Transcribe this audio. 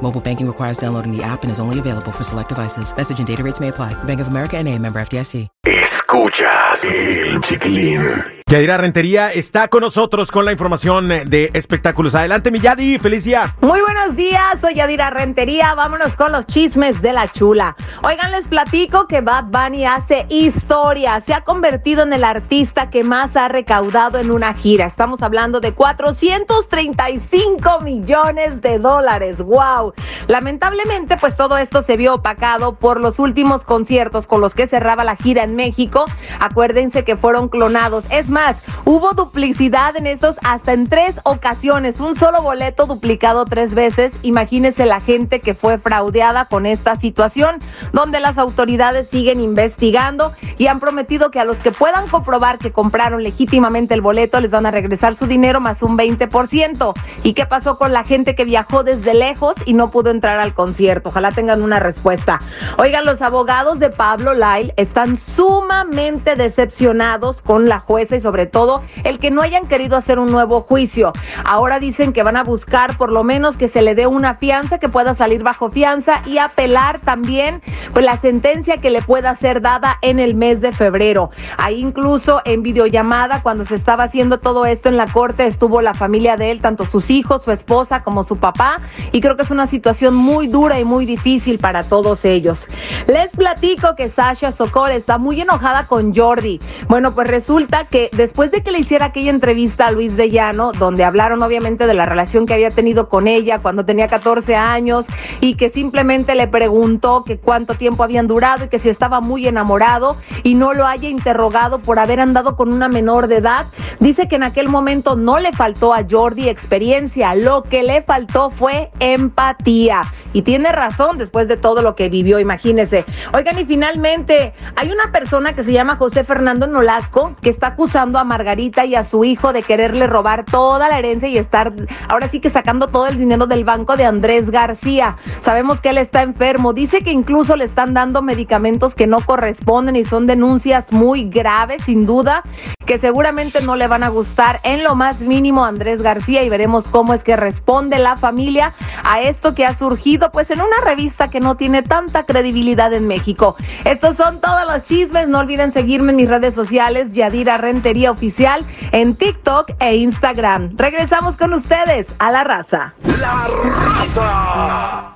Mobile banking requires downloading the app and is only available for select devices. Message and data rates may apply. Bank of America and a member FDIC. Escuchas el chiquilín. Yadira Rentería está con nosotros con la información de espectáculos. Adelante, mi Yadi, feliz día. Muy buenos días, soy Yadira Rentería. Vámonos con los chismes de la chula. Oigan, les platico que Bad Bunny hace historia. Se ha convertido en el artista que más ha recaudado en una gira. Estamos hablando de 435 millones de dólares. ¡Wow! Lamentablemente, pues todo esto se vio opacado por los últimos conciertos con los que cerraba la gira en México. Acuérdense que fueron clonados. Es más, hubo duplicidad en estos hasta en tres ocasiones. Un solo boleto duplicado tres veces. Imagínense la gente que fue fraudeada con esta situación, donde las autoridades siguen investigando y han prometido que a los que puedan comprobar que compraron legítimamente el boleto les van a regresar su dinero más un 20%. ¿Y qué pasó con la gente que viajó desde lejos y no pudo entrar al concierto? Ojalá tengan una respuesta. Oigan, los abogados de Pablo Lyle están sumamente decepcionados con la jueza y sobre todo el que no hayan querido hacer un nuevo juicio. Ahora dicen que van a buscar por lo menos que se le dé una fianza, que pueda salir bajo fianza y apelar también pues la sentencia que le pueda ser dada en el mes de febrero. Ahí incluso en videollamada cuando se estaba haciendo todo esto en la corte estuvo la familia de él, tanto sus hijos, su esposa como su papá y creo que es una situación muy dura y muy difícil para todos ellos. Les platico que Sasha Sokol está muy enojada con Jordi. Bueno, pues resulta que después de que le hiciera aquella entrevista a Luis de Llano, donde hablaron obviamente de la relación que había tenido con ella cuando tenía 14 años y que simplemente le preguntó que cuánto tiempo habían durado y que si estaba muy enamorado y no lo haya interrogado por haber andado con una menor de edad, dice que en aquel momento no le faltó a Jordi experiencia, lo que le faltó fue empatía empatía y tiene razón después de todo lo que vivió, imagínese. Oigan, y finalmente hay una persona que se llama José Fernando Nolasco que está acusando a Margarita y a su hijo de quererle robar toda la herencia y estar ahora sí que sacando todo el dinero del banco de Andrés García. Sabemos que él está enfermo. Dice que incluso le están dando medicamentos que no corresponden y son denuncias muy graves, sin duda, que seguramente no le van a gustar en lo más mínimo a Andrés García y veremos cómo es que responde la familia a esto que ha surgido pues en una revista que no tiene tanta credibilidad en México. Estos son todos los chismes. No olviden seguirme en mis redes sociales, Yadira Rentería Oficial, en TikTok e Instagram. Regresamos con ustedes a la raza. La raza.